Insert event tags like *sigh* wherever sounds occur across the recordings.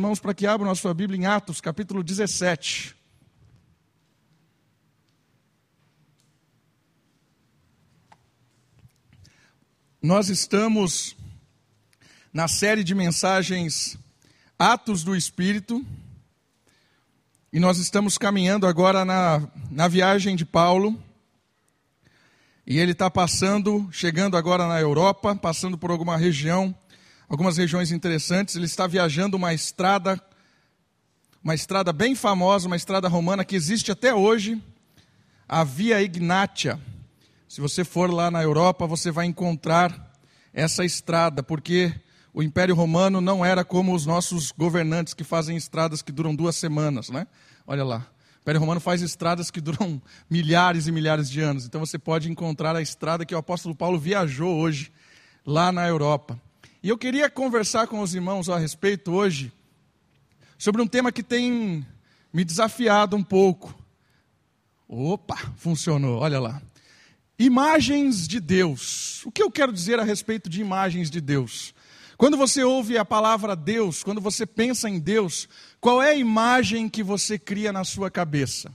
Irmãos, para que abram a sua Bíblia em Atos, capítulo 17. Nós estamos na série de mensagens Atos do Espírito, e nós estamos caminhando agora na, na viagem de Paulo, e ele está passando, chegando agora na Europa, passando por alguma região algumas regiões interessantes. Ele está viajando uma estrada, uma estrada bem famosa, uma estrada romana que existe até hoje, a Via Ignatia. Se você for lá na Europa, você vai encontrar essa estrada, porque o Império Romano não era como os nossos governantes que fazem estradas que duram duas semanas, né? Olha lá. O Império Romano faz estradas que duram *laughs* milhares e milhares de anos. Então você pode encontrar a estrada que o apóstolo Paulo viajou hoje lá na Europa. E eu queria conversar com os irmãos a respeito hoje sobre um tema que tem me desafiado um pouco. Opa, funcionou, olha lá. Imagens de Deus. O que eu quero dizer a respeito de imagens de Deus? Quando você ouve a palavra Deus, quando você pensa em Deus, qual é a imagem que você cria na sua cabeça?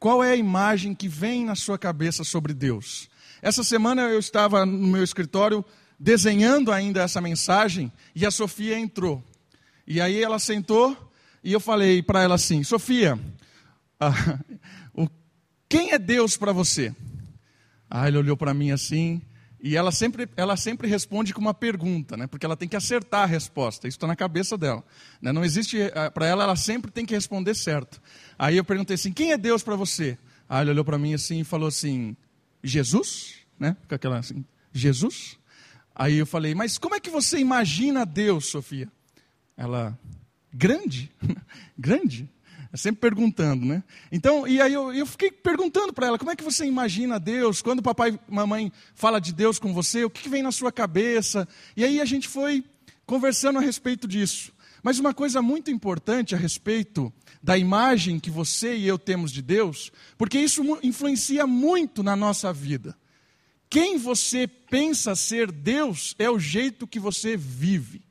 Qual é a imagem que vem na sua cabeça sobre Deus? Essa semana eu estava no meu escritório desenhando ainda essa mensagem e a Sofia entrou. E aí ela sentou e eu falei para ela assim: Sofia, *laughs* ah, o, quem é Deus para você? Aí ele olhou para mim assim e ela sempre, ela sempre responde com uma pergunta, né? Porque ela tem que acertar a resposta. Isso está na cabeça dela. Né? Não existe eh, para ela, ela sempre tem que responder certo. Aí eu perguntei assim: quem é Deus para você? Aí ele olhou para mim assim e falou assim: Jesus, né? Com aquela assim, Jesus. Aí eu falei, mas como é que você imagina Deus, Sofia? Ela, grande? *laughs* grande? Sempre perguntando, né? Então, e aí eu, eu fiquei perguntando para ela, como é que você imagina Deus? Quando papai e mamãe fala de Deus com você, o que, que vem na sua cabeça? E aí a gente foi conversando a respeito disso. Mas uma coisa muito importante a respeito da imagem que você e eu temos de Deus, porque isso influencia muito na nossa vida. Quem você pensa ser Deus é o jeito que você vive.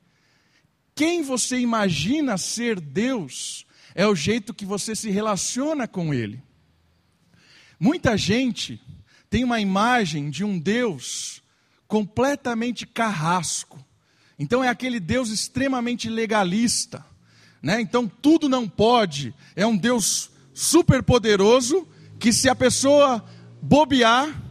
Quem você imagina ser Deus é o jeito que você se relaciona com Ele. Muita gente tem uma imagem de um Deus completamente carrasco. Então é aquele Deus extremamente legalista. Né? Então tudo não pode. É um Deus super poderoso que se a pessoa bobear,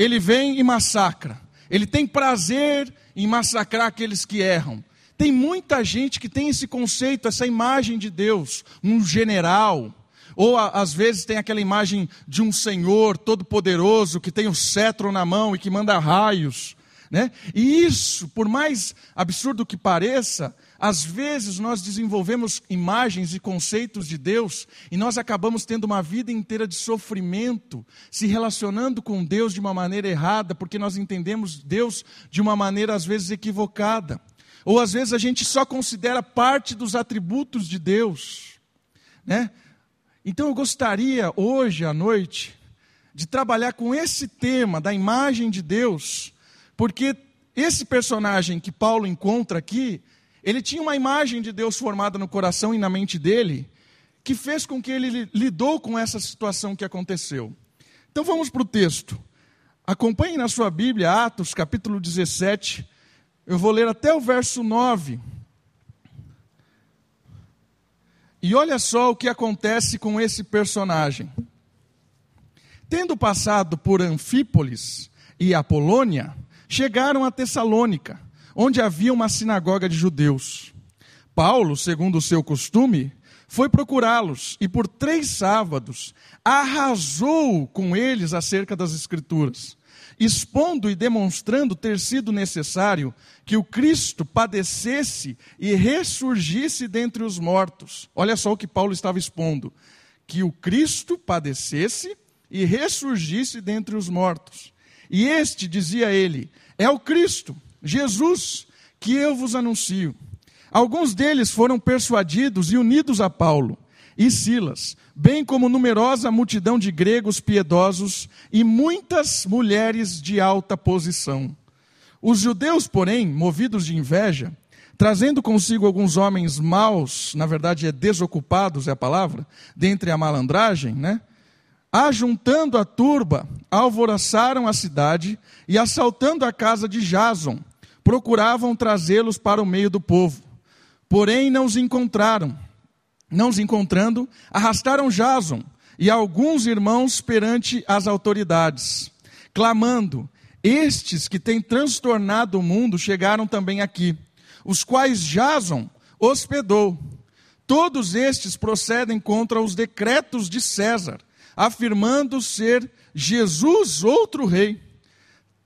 ele vem e massacra. Ele tem prazer em massacrar aqueles que erram. Tem muita gente que tem esse conceito, essa imagem de Deus, um general, ou às vezes tem aquela imagem de um senhor todo-poderoso que tem o cetro na mão e que manda raios. Né? E isso, por mais absurdo que pareça, às vezes nós desenvolvemos imagens e conceitos de Deus e nós acabamos tendo uma vida inteira de sofrimento, se relacionando com Deus de uma maneira errada, porque nós entendemos Deus de uma maneira às vezes equivocada. Ou às vezes a gente só considera parte dos atributos de Deus, né? Então eu gostaria hoje à noite de trabalhar com esse tema da imagem de Deus, porque esse personagem que Paulo encontra aqui, ele tinha uma imagem de Deus formada no coração e na mente dele, que fez com que ele lidou com essa situação que aconteceu. Então vamos para o texto. Acompanhe na sua Bíblia, Atos, capítulo 17. Eu vou ler até o verso 9. E olha só o que acontece com esse personagem. Tendo passado por Anfípolis e Apolônia, chegaram a Tessalônica onde havia uma sinagoga de judeus. Paulo, segundo o seu costume, foi procurá-los e por três sábados arrasou com eles acerca das Escrituras, expondo e demonstrando ter sido necessário que o Cristo padecesse e ressurgisse dentre os mortos. Olha só o que Paulo estava expondo: que o Cristo padecesse e ressurgisse dentre os mortos. E este, dizia ele, é o Cristo. Jesus, que eu vos anuncio. Alguns deles foram persuadidos e unidos a Paulo e Silas, bem como numerosa multidão de gregos piedosos e muitas mulheres de alta posição. Os judeus, porém, movidos de inveja, trazendo consigo alguns homens maus, na verdade é desocupados é a palavra, dentre a malandragem, né? Ajuntando a turba, alvoroçaram a cidade e, assaltando a casa de Jason, procuravam trazê-los para o meio do povo. Porém, não os encontraram. Não os encontrando, arrastaram Jason e alguns irmãos perante as autoridades, clamando: Estes que têm transtornado o mundo chegaram também aqui, os quais Jason hospedou. Todos estes procedem contra os decretos de César, afirmando ser Jesus outro rei.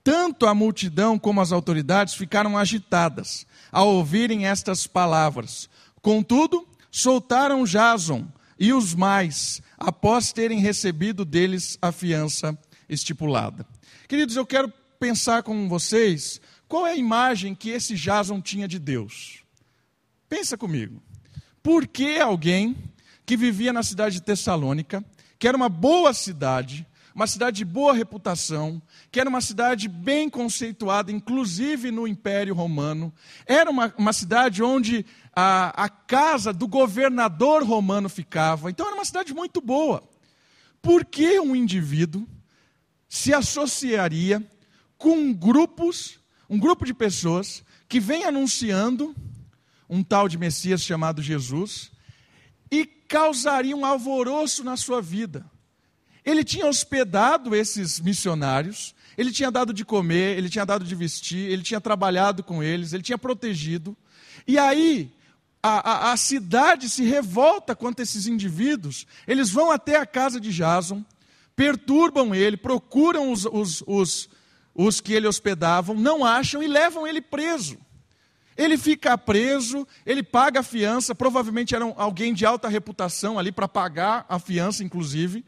Tanto a multidão como as autoridades ficaram agitadas ao ouvirem estas palavras. Contudo, soltaram Jason e os mais, após terem recebido deles a fiança estipulada. Queridos, eu quero pensar com vocês qual é a imagem que esse Jason tinha de Deus. Pensa comigo. Por que alguém que vivia na cidade de Tessalônica, que era uma boa cidade, uma cidade de boa reputação, que era uma cidade bem conceituada, inclusive no Império Romano, era uma, uma cidade onde a, a casa do governador romano ficava, então era uma cidade muito boa. Por que um indivíduo se associaria com grupos, um grupo de pessoas que vem anunciando um tal de Messias chamado Jesus e causaria um alvoroço na sua vida? Ele tinha hospedado esses missionários, ele tinha dado de comer, ele tinha dado de vestir, ele tinha trabalhado com eles, ele tinha protegido. E aí, a, a, a cidade se revolta contra esses indivíduos, eles vão até a casa de Jason, perturbam ele, procuram os, os, os, os que ele hospedavam, não acham e levam ele preso. Ele fica preso, ele paga a fiança, provavelmente era alguém de alta reputação ali para pagar a fiança, inclusive.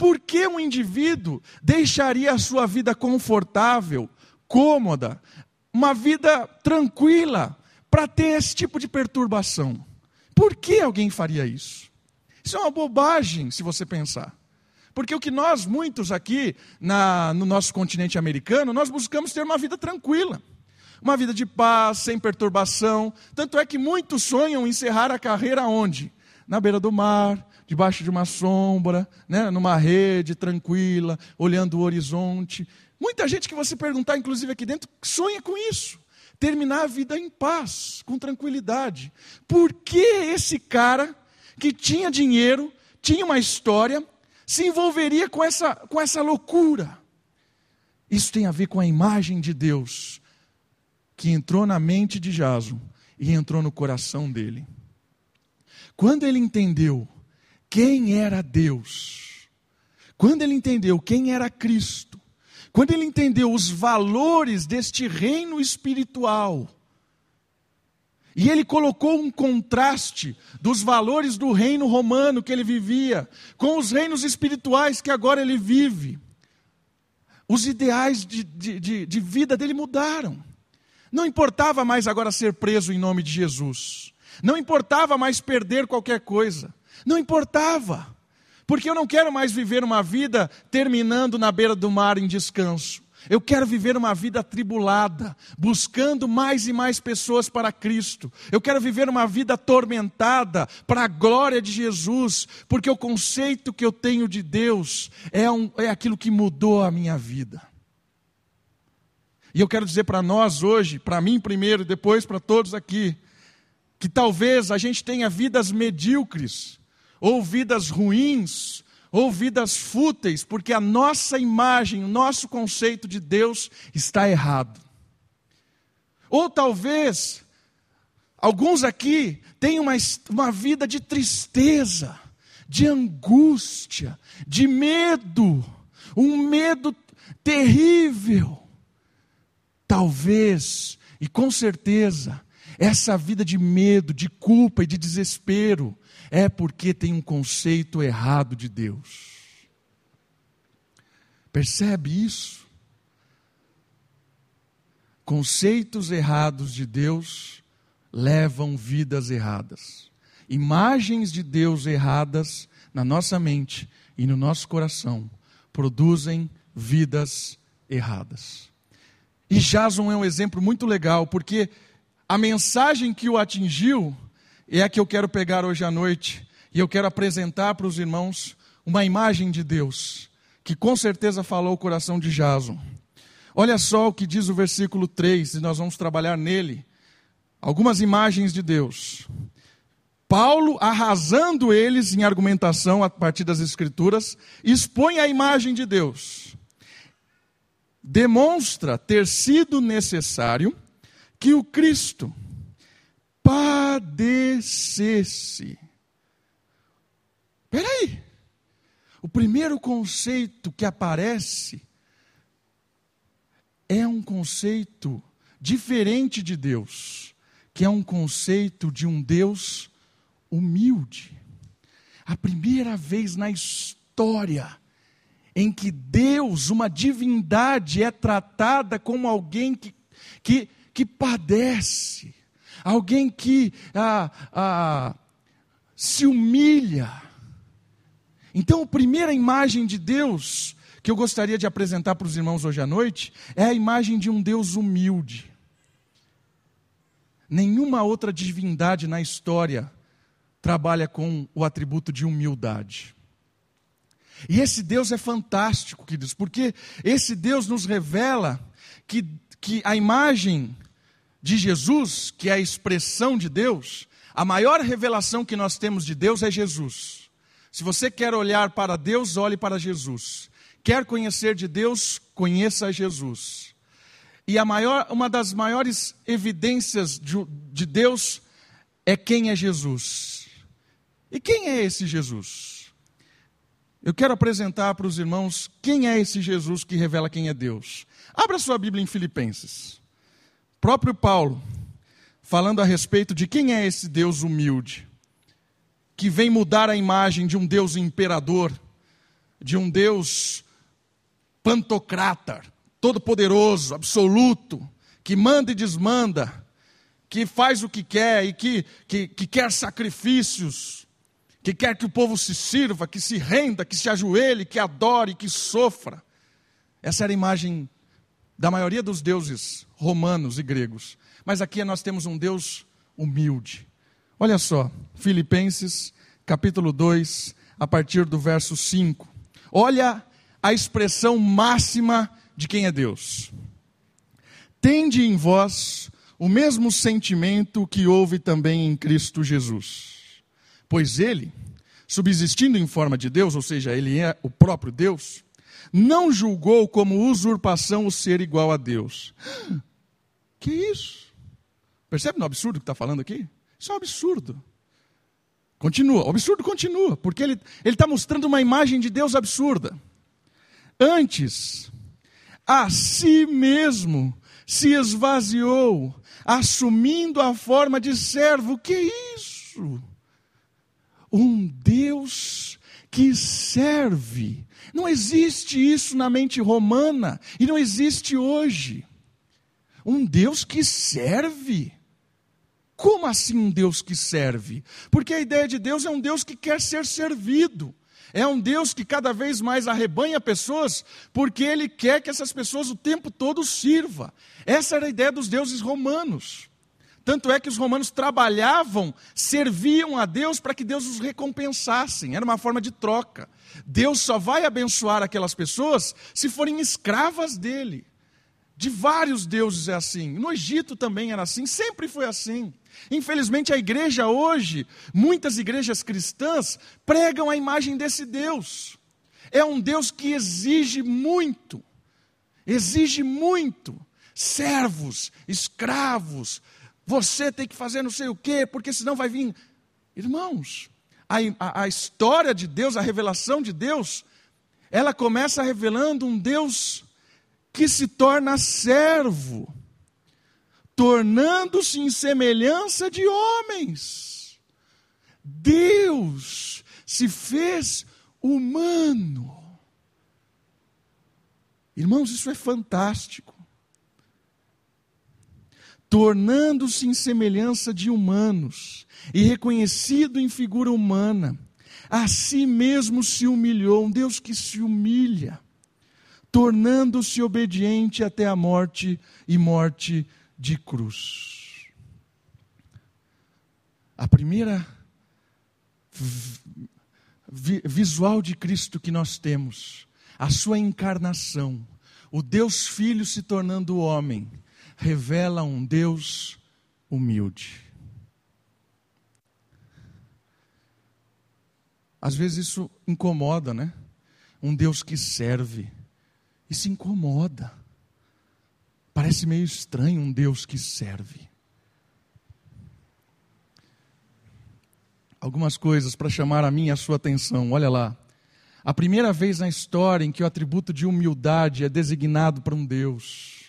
Por que um indivíduo deixaria a sua vida confortável, cômoda, uma vida tranquila, para ter esse tipo de perturbação? Por que alguém faria isso? Isso é uma bobagem, se você pensar. Porque o que nós, muitos aqui na, no nosso continente americano, nós buscamos ter uma vida tranquila. Uma vida de paz, sem perturbação. Tanto é que muitos sonham encerrar a carreira onde? Na beira do mar, debaixo de uma sombra, né, numa rede tranquila, olhando o horizonte. Muita gente que você perguntar, inclusive aqui dentro, sonha com isso. Terminar a vida em paz, com tranquilidade. Por que esse cara que tinha dinheiro, tinha uma história, se envolveria com essa, com essa loucura? Isso tem a ver com a imagem de Deus que entrou na mente de Jason e entrou no coração dele. Quando ele entendeu quem era Deus, quando ele entendeu quem era Cristo, quando ele entendeu os valores deste reino espiritual, e ele colocou um contraste dos valores do reino romano que ele vivia com os reinos espirituais que agora ele vive. Os ideais de, de, de, vida dele mudaram. Não importava mais agora ser preso em nome de Jesus. Não importava mais perder qualquer coisa. Não importava, porque eu não quero mais viver uma vida terminando na beira do mar em descanso. Eu quero viver uma vida atribulada, buscando mais e mais pessoas para Cristo. Eu quero viver uma vida atormentada para a glória de Jesus, porque o conceito que eu tenho de Deus é, um, é aquilo que mudou a minha vida. E eu quero dizer para nós hoje, para mim primeiro, depois para todos aqui, que talvez a gente tenha vidas medíocres, ou vidas ruins, ou vidas fúteis, porque a nossa imagem, o nosso conceito de Deus está errado. Ou talvez, alguns aqui tenham uma, uma vida de tristeza, de angústia, de medo, um medo terrível. Talvez, e com certeza, essa vida de medo, de culpa e de desespero é porque tem um conceito errado de Deus. Percebe isso? Conceitos errados de Deus levam vidas erradas. Imagens de Deus erradas na nossa mente e no nosso coração produzem vidas erradas. E Jason é um exemplo muito legal, porque a mensagem que o atingiu é a que eu quero pegar hoje à noite e eu quero apresentar para os irmãos uma imagem de Deus que com certeza falou o coração de Jason. Olha só o que diz o versículo 3, e nós vamos trabalhar nele. Algumas imagens de Deus. Paulo, arrasando eles em argumentação a partir das Escrituras, expõe a imagem de Deus. Demonstra ter sido necessário que o Cristo padecesse. Espera aí. O primeiro conceito que aparece é um conceito diferente de Deus, que é um conceito de um Deus humilde. A primeira vez na história em que Deus, uma divindade, é tratada como alguém que, que, que padece, alguém que ah, ah, se humilha. Então, a primeira imagem de Deus que eu gostaria de apresentar para os irmãos hoje à noite é a imagem de um Deus humilde. Nenhuma outra divindade na história trabalha com o atributo de humildade. E esse Deus é fantástico, queridos, porque esse Deus nos revela que, que a imagem de Jesus, que é a expressão de Deus, a maior revelação que nós temos de Deus é Jesus. Se você quer olhar para Deus, olhe para Jesus. Quer conhecer de Deus, conheça Jesus. E a maior, uma das maiores evidências de, de Deus é quem é Jesus. E quem é esse Jesus? Eu quero apresentar para os irmãos quem é esse Jesus que revela quem é Deus. Abra sua Bíblia em Filipenses. Próprio Paulo, falando a respeito de quem é esse Deus humilde, que vem mudar a imagem de um Deus imperador, de um Deus pantocrata, todo-poderoso, absoluto, que manda e desmanda, que faz o que quer e que, que, que quer sacrifícios, que quer que o povo se sirva, que se renda, que se ajoelhe, que adore, que sofra. Essa era a imagem da maioria dos deuses romanos e gregos. Mas aqui nós temos um Deus humilde. Olha só, Filipenses, capítulo 2, a partir do verso 5. Olha a expressão máxima de quem é Deus. Tende em vós o mesmo sentimento que houve também em Cristo Jesus. Pois ele, subsistindo em forma de Deus, ou seja, ele é o próprio Deus, não julgou como usurpação o ser igual a Deus. Que isso? Percebe no absurdo que está falando aqui? Isso é um absurdo. Continua, o absurdo continua, porque ele está mostrando uma imagem de Deus absurda. Antes, a si mesmo se esvaziou, assumindo a forma de servo. Que isso? Um Deus que serve. Não existe isso na mente romana e não existe hoje. Um Deus que serve. Como assim um Deus que serve? Porque a ideia de Deus é um Deus que quer ser servido. É um Deus que cada vez mais arrebanha pessoas, porque Ele quer que essas pessoas o tempo todo sirva. Essa era a ideia dos deuses romanos. Tanto é que os romanos trabalhavam, serviam a Deus para que Deus os recompensasse. Era uma forma de troca. Deus só vai abençoar aquelas pessoas se forem escravas dele. De vários deuses é assim. No Egito também era assim, sempre foi assim. Infelizmente, a igreja hoje, muitas igrejas cristãs, pregam a imagem desse Deus. É um Deus que exige muito, exige muito. Servos, escravos, você tem que fazer não sei o quê, porque senão vai vir. Irmãos, a, a, história de Deus, a revelação de Deus, ela começa revelando um Deus que se torna servo tornando-se em semelhança de homens. Deus se fez humano. Irmãos, isso é fantástico. Tornando-se em semelhança de humanos e reconhecido em figura humana, a si mesmo se humilhou, um Deus que se humilha, tornando-se obediente até a morte e morte de cruz. a primeira visual de Cristo que nós temos, a sua encarnação, o Deus Filho se tornando homem, revela um Deus humilde. Às vezes isso incomoda, né? Um Deus que serve. Isso incomoda. Parece meio estranho um Deus que serve. Algumas coisas para chamar a minha e a sua atenção. Olha lá. A primeira vez na história em que o atributo de humildade é designado para um Deus.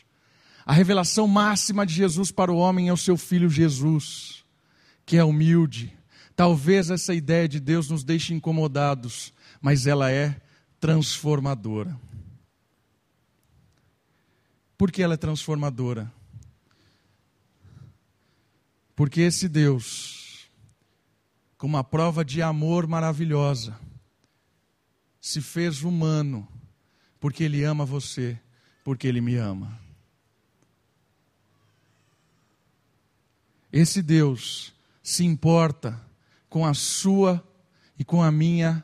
A revelação máxima de Jesus para o homem é o seu filho Jesus, que é humilde. Talvez essa ideia de Deus nos deixe incomodados, mas ela é transformadora. Por que ela é transformadora? Porque esse Deus, com uma prova de amor maravilhosa, se fez humano, porque Ele ama você, porque Ele me ama. Esse Deus se importa com a sua e com a minha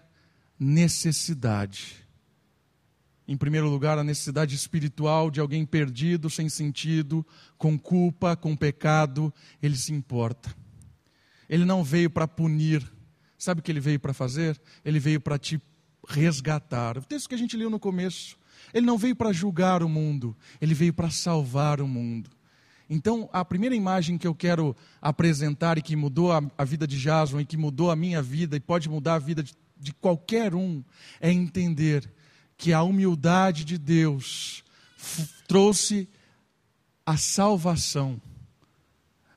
necessidade. Em primeiro lugar, a necessidade espiritual de alguém perdido, sem sentido, com culpa, com pecado, ele se importa. Ele não veio para punir. Sabe o que ele veio para fazer? Ele veio para te resgatar. O texto que a gente leu no começo. Ele não veio para julgar o mundo, ele veio para salvar o mundo. Então, a primeira imagem que eu quero apresentar e que mudou a, a vida de Jason e que mudou a minha vida e pode mudar a vida de, de qualquer um é entender que a humildade de Deus trouxe a salvação.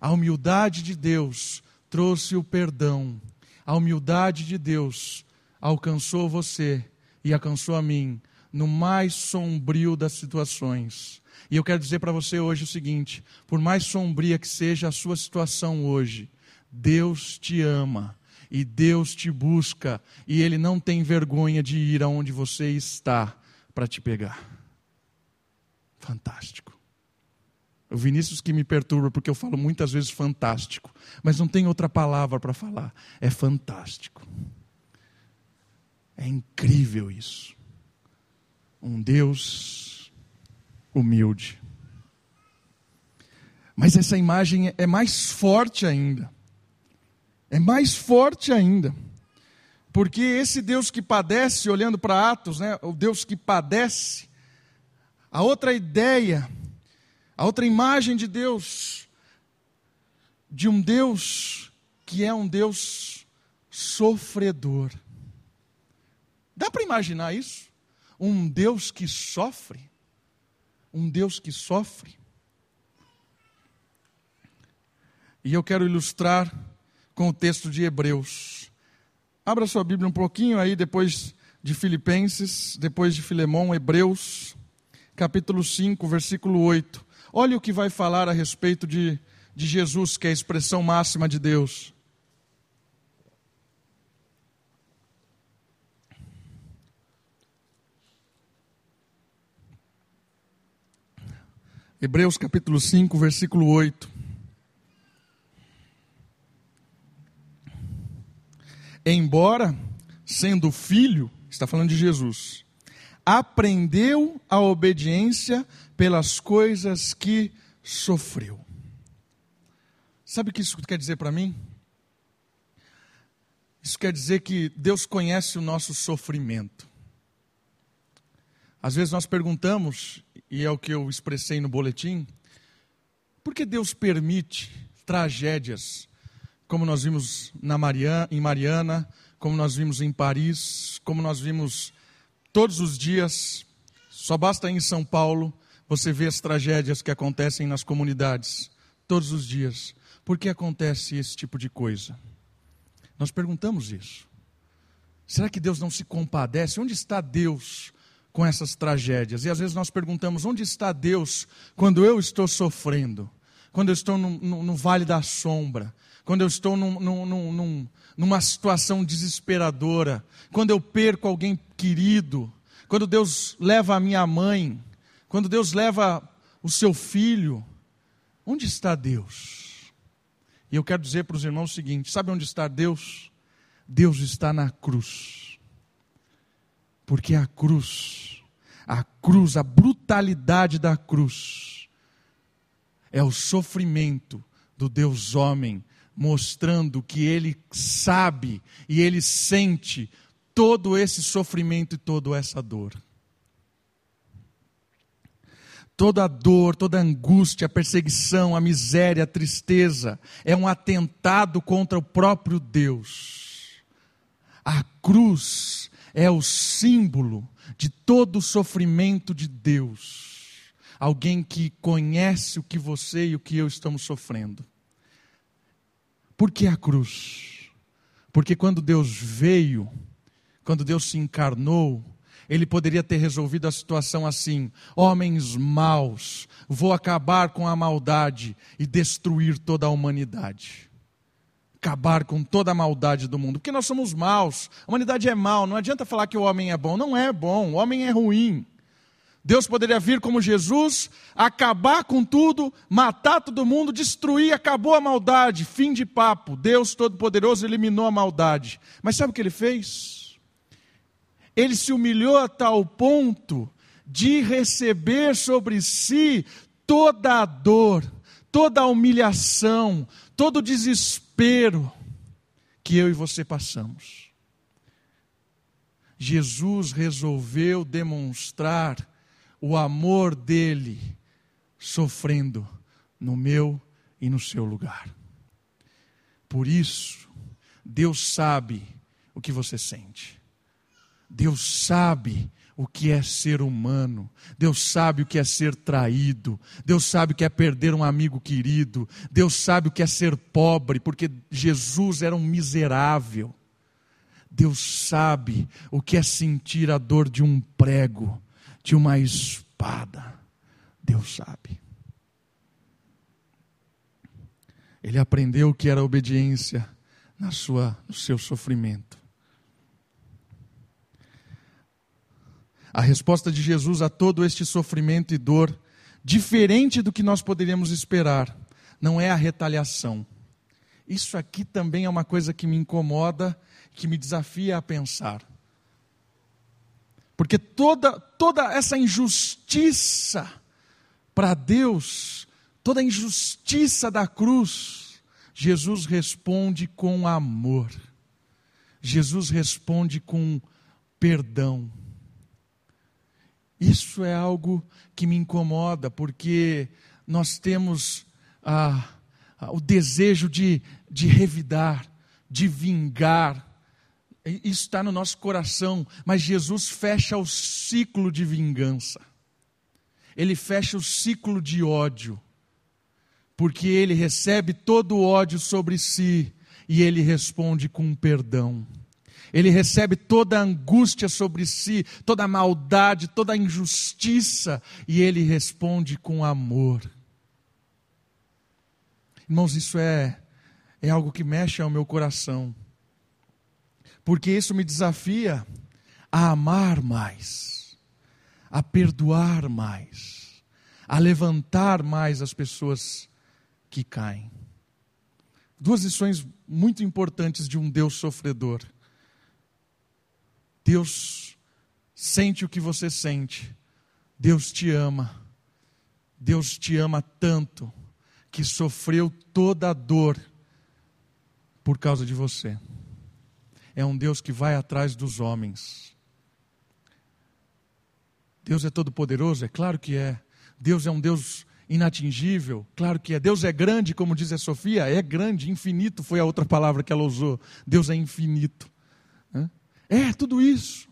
A humildade de Deus trouxe o perdão. A humildade de Deus alcançou você e alcançou a mim no mais sombrio das situações. E eu quero dizer para você hoje o seguinte: por mais sombria que seja a sua situação hoje, Deus te ama e Deus te busca, e Ele não tem vergonha de ir aonde você está para te pegar. Fantástico. O Vinícius que me perturba porque eu falo muitas vezes fantástico, mas não tem outra palavra para falar. É fantástico. É incrível isso. Um Deus humilde. Mas essa imagem é mais forte ainda é mais forte ainda. Porque esse Deus que padece, olhando para Atos, né, o Deus que padece, a outra ideia, a outra imagem de Deus, de um Deus que é um Deus sofredor. Dá para imaginar isso? Um Deus que sofre? Um Deus que sofre? E eu quero ilustrar com o texto de Hebreus. Abra sua Bíblia um pouquinho aí, depois de Filipenses, depois de Filemão, Hebreus, capítulo 5, versículo 8. Olha o que vai falar a respeito de, de Jesus, que é a expressão máxima de Deus. Hebreus capítulo 5, versículo 8. embora sendo filho, está falando de Jesus, aprendeu a obediência pelas coisas que sofreu. Sabe o que isso quer dizer para mim? Isso quer dizer que Deus conhece o nosso sofrimento. Às vezes nós perguntamos, e é o que eu expressei no boletim, por que Deus permite tragédias como nós vimos na Mariana, em Mariana, como nós vimos em Paris, como nós vimos todos os dias. Só basta em São Paulo você ver as tragédias que acontecem nas comunidades, todos os dias. Por que acontece esse tipo de coisa? Nós perguntamos isso. Será que Deus não se compadece? Onde está Deus com essas tragédias? E às vezes nós perguntamos: onde está Deus quando eu estou sofrendo? Quando eu estou no, no, no vale da sombra? quando eu estou num, num, num, numa situação desesperadora, quando eu perco alguém querido, quando Deus leva a minha mãe, quando Deus leva o seu filho, onde está Deus? E eu quero dizer para os irmãos o seguinte: sabe onde está Deus? Deus está na cruz. Porque a cruz, a cruz, a brutalidade da cruz, é o sofrimento do Deus homem, mostrando que ele sabe e ele sente todo esse sofrimento e toda essa dor toda a dor, toda a angústia, a perseguição, a miséria, a tristeza, é um atentado contra o próprio Deus. A cruz é o símbolo de todo o sofrimento de Deus. Alguém que conhece o que você e o que eu estamos sofrendo. Por que a cruz? Porque quando Deus veio, quando Deus se encarnou, ele poderia ter resolvido a situação assim: homens maus, vou acabar com a maldade e destruir toda a humanidade. Acabar com toda a maldade do mundo, porque nós somos maus, a humanidade é mal, não adianta falar que o homem é bom, não é bom, o homem é ruim. Deus poderia vir como Jesus, acabar com tudo, matar todo mundo, destruir, acabou a maldade, fim de papo. Deus Todo-Poderoso eliminou a maldade. Mas sabe o que ele fez? ele se humilhou a tal ponto de receber sobre si toda a dor, toda a humilhação, todo o desespero que eu e você passamos. Jesus resolveu demonstrar o amor dele sofrendo no meu e no seu lugar. Por isso, Deus sabe o que você sente. Deus sabe o que é ser humano, Deus sabe o que é ser traído, Deus sabe o que é perder um amigo querido, Deus sabe o que é ser pobre, porque Jesus era um miserável. Deus sabe o que é sentir a dor de um prego, de uma espada. Deus sabe. Ele aprendeu o que era obediência na sua, no seu sofrimento. A resposta de Jesus a todo este sofrimento e dor, diferente do que nós poderíamos esperar, não é a retaliação. Isso aqui também é uma coisa que me incomoda, que me desafia a pensar. Porque toda, toda essa injustiça para Deus, toda a injustiça da cruz, Jesus responde com amor. Jesus responde com perdão. Isso é algo que me incomoda, porque nós temos ah, ah, o desejo de, de revidar, de vingar. Isso está no nosso coração, mas Jesus fecha o ciclo de vingança. Ele fecha o ciclo de ódio, porque ele recebe todo o ódio sobre si e ele responde com perdão ele recebe toda a angústia sobre si, toda a maldade, toda a injustiça, e ele responde com amor. Irmãos, isso é, é algo que mexe ao meu coração, porque isso me desafia a amar mais, a perdoar mais, a levantar mais as pessoas que caem. Duas lições muito importantes de um Deus sofredor. Deus sente o que você sente. Deus te ama. Deus te ama tanto que sofreu toda a dor por causa de você. É um Deus que vai atrás dos homens. Deus é todo-poderoso? É claro que é. Deus é um Deus inatingível? Claro que é. Deus é grande, como diz a Sofia? É grande, infinito foi a outra palavra que ela usou. Deus é infinito. É, tudo isso.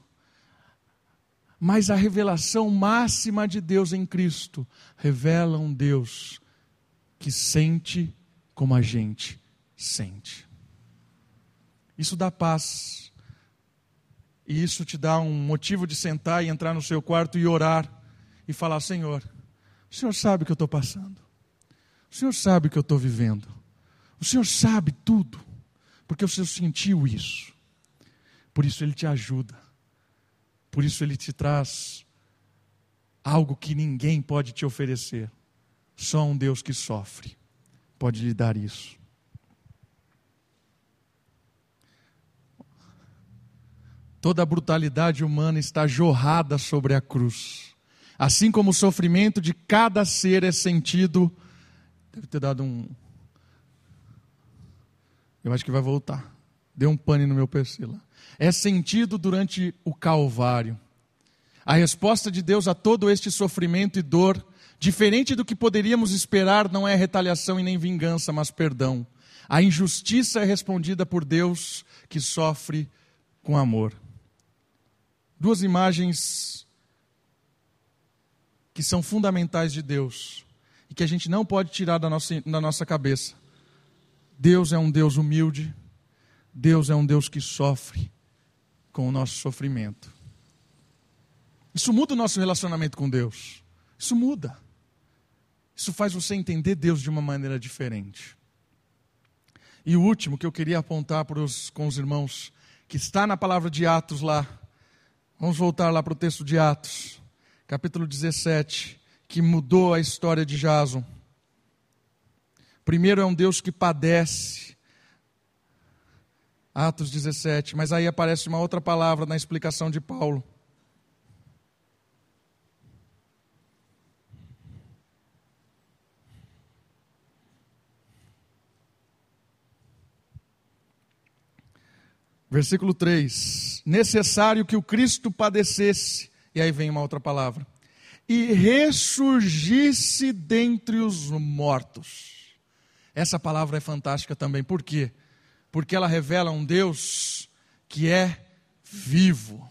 Mas a revelação máxima de Deus em Cristo revela um Deus que sente como a gente sente. Isso dá paz. E isso te dá um motivo de sentar e entrar no seu quarto e orar e falar: Senhor, o Senhor sabe o que eu estou passando. O Senhor sabe o que eu estou vivendo. O Senhor sabe tudo, porque o Senhor sentiu isso. Por isso ele te ajuda. Por isso ele te traz algo que ninguém pode te oferecer. Só um Deus que sofre pode lhe dar isso. Toda a brutalidade humana está jorrada sobre a cruz. Assim como o sofrimento de cada ser é sentido. Deve ter dado um. Eu acho que vai voltar. Deu um pane no meu PC lá. É sentido durante o Calvário. A resposta de Deus a todo este sofrimento e dor, diferente do que poderíamos esperar, não é retaliação e nem vingança, mas perdão. A injustiça é respondida por Deus que sofre com amor. Duas imagens que são fundamentais de Deus e que a gente não pode tirar da nossa, da nossa cabeça. Deus é um Deus humilde, Deus é um Deus que sofre com o nosso sofrimento. Isso muda o nosso relacionamento com Deus. Isso muda. Isso faz você entender Deus de uma maneira diferente. E o último que eu queria apontar para os, com os irmãos, que está na palavra de Atos lá. Vamos voltar lá para o texto de Atos capítulo 17, que mudou a história de Jason. Primeiro é um Deus que padece. Atos 17, mas aí aparece uma outra palavra na explicação de Paulo. Versículo 3: Necessário que o Cristo padecesse e aí vem uma outra palavra. E ressurgisse dentre os mortos. Essa palavra é fantástica também. Por quê? Porque ela revela um Deus que é vivo.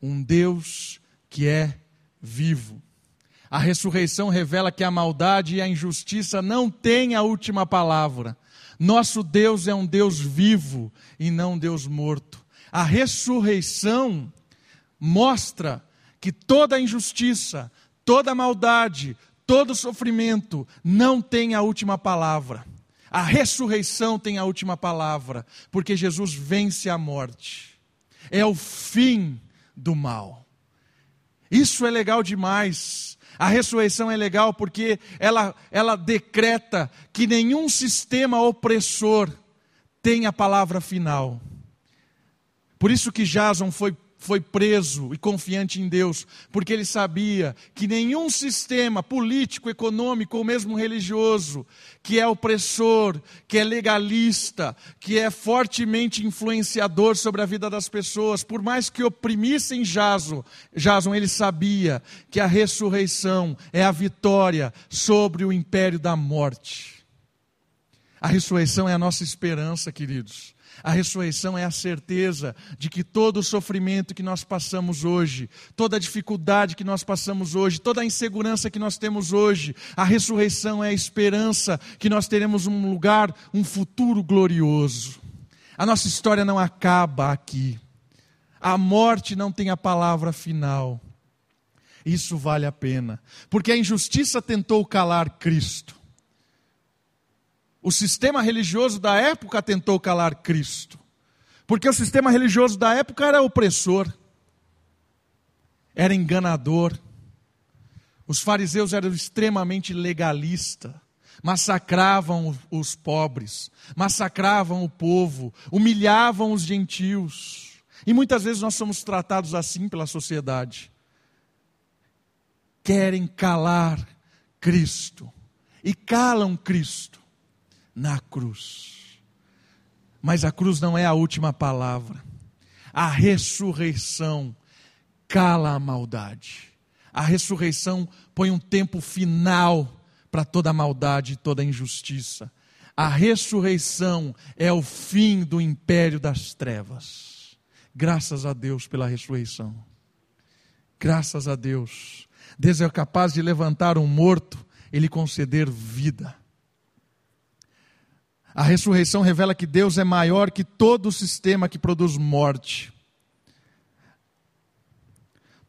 Um Deus que é vivo. A ressurreição revela que a maldade e a injustiça não têm a última palavra. Nosso Deus é um Deus vivo e não um Deus morto. A ressurreição mostra que toda injustiça, toda maldade, todo sofrimento não tem a última palavra. A ressurreição tem a última palavra, porque Jesus vence a morte. É o fim do mal. Isso é legal demais. A ressurreição é legal porque ela, ela decreta que nenhum sistema opressor tem a palavra final. Por isso que Jason foi foi preso e confiante em Deus, porque ele sabia que nenhum sistema político, econômico ou mesmo religioso que é opressor, que é legalista, que é fortemente influenciador sobre a vida das pessoas, por mais que oprimissem Jason, Jason ele sabia que a ressurreição é a vitória sobre o império da morte. A ressurreição é a nossa esperança, queridos. A ressurreição é a certeza de que todo o sofrimento que nós passamos hoje, toda a dificuldade que nós passamos hoje, toda a insegurança que nós temos hoje, a ressurreição é a esperança que nós teremos um lugar, um futuro glorioso. A nossa história não acaba aqui. A morte não tem a palavra final. Isso vale a pena, porque a injustiça tentou calar Cristo. O sistema religioso da época tentou calar Cristo, porque o sistema religioso da época era opressor, era enganador. Os fariseus eram extremamente legalistas, massacravam os pobres, massacravam o povo, humilhavam os gentios. E muitas vezes nós somos tratados assim pela sociedade. Querem calar Cristo e calam Cristo na cruz. Mas a cruz não é a última palavra. A ressurreição cala a maldade. A ressurreição põe um tempo final para toda a maldade e toda a injustiça. A ressurreição é o fim do império das trevas. Graças a Deus pela ressurreição. Graças a Deus. Deus é capaz de levantar um morto, ele conceder vida. A ressurreição revela que Deus é maior que todo o sistema que produz morte.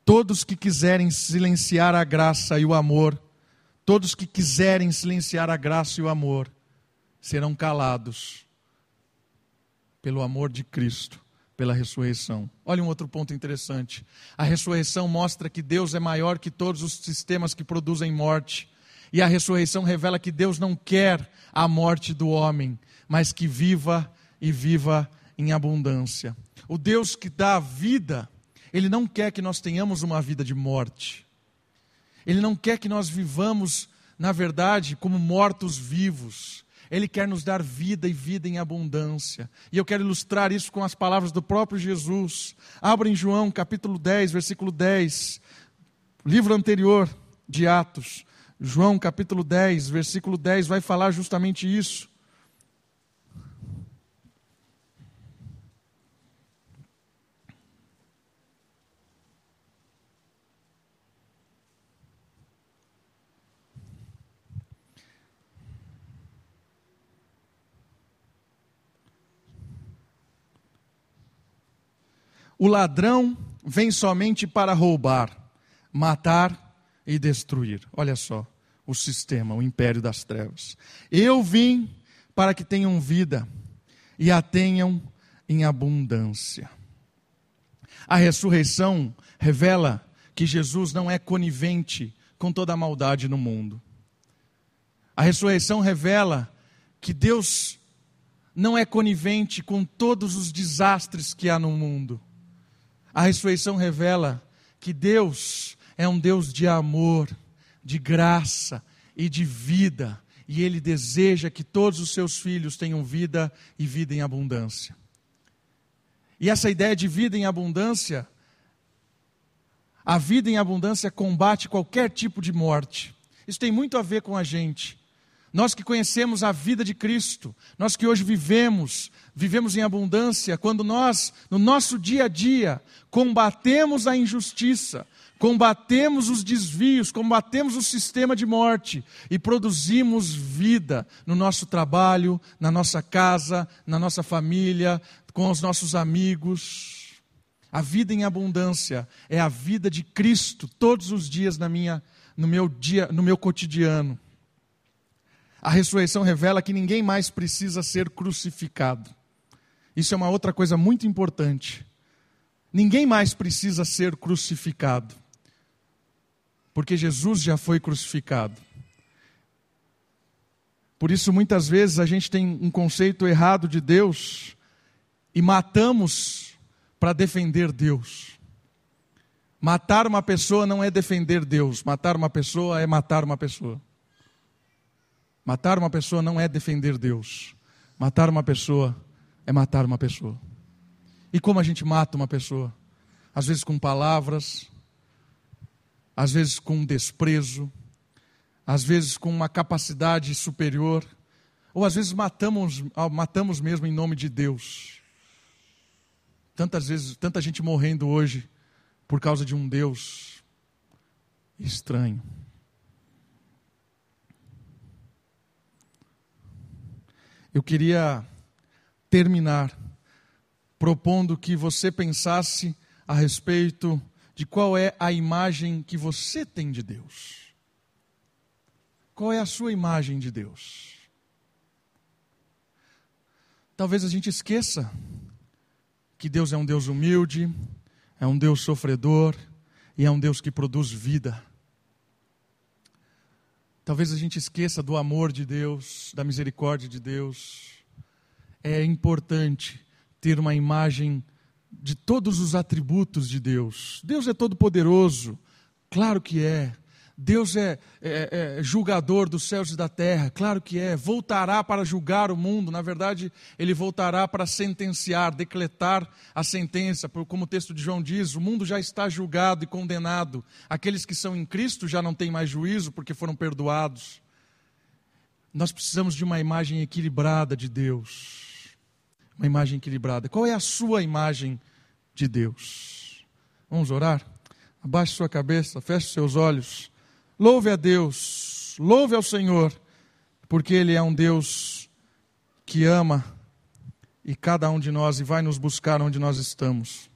Todos que quiserem silenciar a graça e o amor, todos que quiserem silenciar a graça e o amor, serão calados pelo amor de Cristo, pela ressurreição. Olha um outro ponto interessante. A ressurreição mostra que Deus é maior que todos os sistemas que produzem morte. E a ressurreição revela que Deus não quer a morte do homem, mas que viva e viva em abundância. o Deus que dá vida, Ele não quer que nós tenhamos uma vida de morte. Ele não quer que nós vivamos, na verdade, como mortos vivos. Ele quer nos dar vida e vida em abundância. E eu quero ilustrar isso com as palavras do próprio Jesus. Abra em João capítulo 10, versículo 10, livro anterior de Atos. João capítulo 10, versículo 10 vai falar justamente isso. O ladrão vem somente para roubar, matar e destruir. Olha só o sistema, o império das trevas. Eu vim para que tenham vida e a tenham em abundância. A ressurreição revela que Jesus não é conivente com toda a maldade no mundo. A ressurreição revela que Deus não é conivente com todos os desastres que há no mundo. A ressurreição revela que Deus é um Deus de amor, de graça e de vida, e Ele deseja que todos os seus filhos tenham vida e vida em abundância. E essa ideia de vida em abundância, a vida em abundância combate qualquer tipo de morte. Isso tem muito a ver com a gente. Nós que conhecemos a vida de Cristo, nós que hoje vivemos, vivemos em abundância, quando nós, no nosso dia a dia, combatemos a injustiça, combatemos os desvios, combatemos o sistema de morte e produzimos vida no nosso trabalho, na nossa casa, na nossa família, com os nossos amigos. A vida em abundância é a vida de Cristo todos os dias na minha, no meu dia, no meu cotidiano. A ressurreição revela que ninguém mais precisa ser crucificado. Isso é uma outra coisa muito importante. Ninguém mais precisa ser crucificado. Porque Jesus já foi crucificado. Por isso, muitas vezes, a gente tem um conceito errado de Deus e matamos para defender Deus. Matar uma pessoa não é defender Deus, matar uma pessoa é matar uma pessoa. Matar uma pessoa não é defender Deus. Matar uma pessoa é matar uma pessoa. E como a gente mata uma pessoa? Às vezes com palavras, às vezes com desprezo, às vezes com uma capacidade superior, ou às vezes matamos, matamos mesmo em nome de Deus. Tantas vezes, tanta gente morrendo hoje por causa de um Deus estranho. Eu queria terminar propondo que você pensasse a respeito de qual é a imagem que você tem de Deus. Qual é a sua imagem de Deus? Talvez a gente esqueça que Deus é um Deus humilde, é um Deus sofredor e é um Deus que produz vida. Talvez a gente esqueça do amor de Deus, da misericórdia de Deus. É importante ter uma imagem de todos os atributos de Deus. Deus é todo-poderoso, claro que é. Deus é, é, é, julgador dos céus e da terra, claro que é. Voltará para julgar o mundo, na verdade, ele voltará para sentenciar, decretar a sentença, como o texto de João diz: o mundo já está julgado e condenado. Aqueles que são em Cristo já não têm mais juízo porque foram perdoados. Nós precisamos de uma imagem equilibrada de Deus. Uma imagem equilibrada. Qual é a sua imagem de Deus? Vamos orar? Abaixe sua cabeça, feche seus olhos. Louve a Deus, louve ao Senhor, porque Ele é um Deus que ama e cada um de nós e vai nos buscar onde nós estamos.